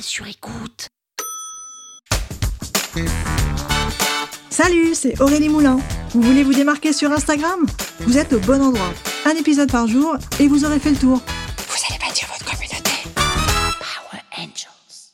Sur écoute. Salut, c'est Aurélie Moulin. Vous voulez vous démarquer sur Instagram? Vous êtes au bon endroit. Un épisode par jour et vous aurez fait le tour. Vous allez bâtir votre communauté. Power Angels.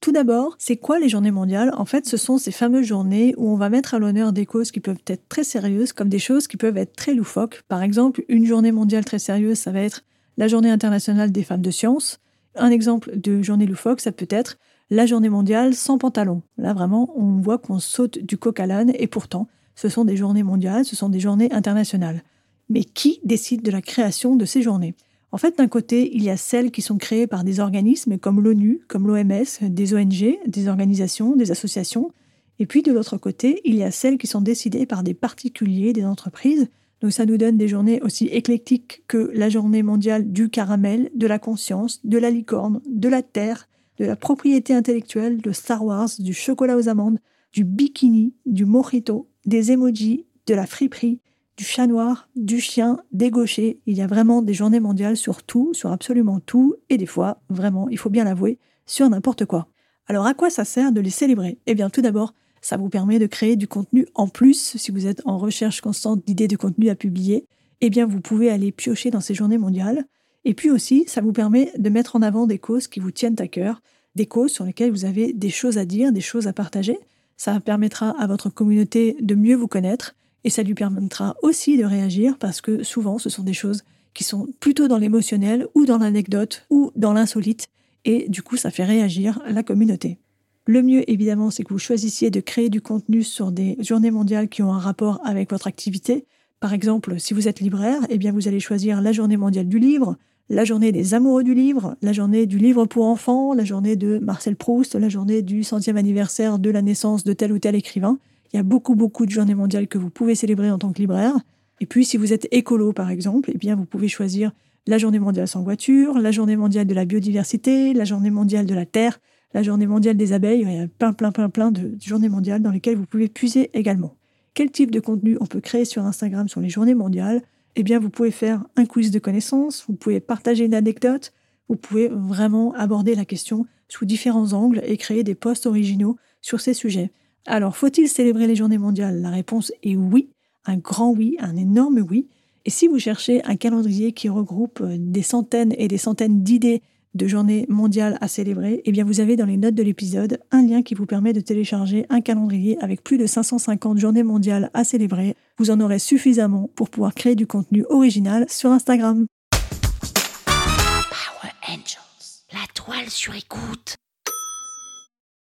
Tout d'abord, c'est quoi les journées mondiales? En fait, ce sont ces fameuses journées où on va mettre à l'honneur des causes qui peuvent être très sérieuses comme des choses qui peuvent être très loufoques. Par exemple, une journée mondiale très sérieuse, ça va être la journée internationale des femmes de science. Un exemple de journée loufoque, ça peut être la journée mondiale sans pantalon. Là, vraiment, on voit qu'on saute du coq à l'âne et pourtant, ce sont des journées mondiales, ce sont des journées internationales. Mais qui décide de la création de ces journées? En fait, d'un côté, il y a celles qui sont créées par des organismes comme l'ONU, comme l'OMS, des ONG, des organisations, des associations. Et puis de l'autre côté, il y a celles qui sont décidées par des particuliers, des entreprises. Donc ça nous donne des journées aussi éclectiques que la journée mondiale du caramel, de la conscience, de la licorne, de la terre, de la propriété intellectuelle, de Star Wars, du chocolat aux amandes, du bikini, du mojito, des emojis, de la friperie, du chat noir, du chien, des gauchers. Il y a vraiment des journées mondiales sur tout, sur absolument tout, et des fois, vraiment, il faut bien l'avouer, sur n'importe quoi. Alors à quoi ça sert de les célébrer? Eh bien tout d'abord, ça vous permet de créer du contenu en plus si vous êtes en recherche constante d'idées de contenu à publier. Eh bien vous pouvez aller piocher dans ces journées mondiales. Et puis aussi, ça vous permet de mettre en avant des causes qui vous tiennent à cœur, des causes sur lesquelles vous avez des choses à dire, des choses à partager. Ça permettra à votre communauté de mieux vous connaître et ça lui permettra aussi de réagir parce que souvent ce sont des choses qui sont plutôt dans l'émotionnel ou dans l'anecdote ou dans l'insolite et du coup ça fait réagir la communauté. Le mieux évidemment c'est que vous choisissiez de créer du contenu sur des journées mondiales qui ont un rapport avec votre activité. Par exemple, si vous êtes libraire, eh bien vous allez choisir la journée mondiale du livre, la journée des amoureux du livre, la journée du livre pour enfants, la journée de Marcel Proust, la journée du centième anniversaire de la naissance de tel ou tel écrivain. Il y a beaucoup, beaucoup de journées mondiales que vous pouvez célébrer en tant que libraire. Et puis, si vous êtes écolo, par exemple, eh bien, vous pouvez choisir la journée mondiale sans voiture, la journée mondiale de la biodiversité, la journée mondiale de la terre, la journée mondiale des abeilles. Il y a plein, plein, plein, plein de journées mondiales dans lesquelles vous pouvez puiser également. Quel type de contenu on peut créer sur Instagram sur les journées mondiales? Eh bien, vous pouvez faire un quiz de connaissances, vous pouvez partager une anecdote, vous pouvez vraiment aborder la question sous différents angles et créer des posts originaux sur ces sujets. Alors, faut-il célébrer les journées mondiales? La réponse est oui, un grand oui, un énorme oui. Et si vous cherchez un calendrier qui regroupe des centaines et des centaines d'idées de journée mondiale à célébrer, eh bien vous avez dans les notes de l'épisode un lien qui vous permet de télécharger un calendrier avec plus de 550 journées mondiales à célébrer. Vous en aurez suffisamment pour pouvoir créer du contenu original sur Instagram. Power Angels, la toile sur écoute.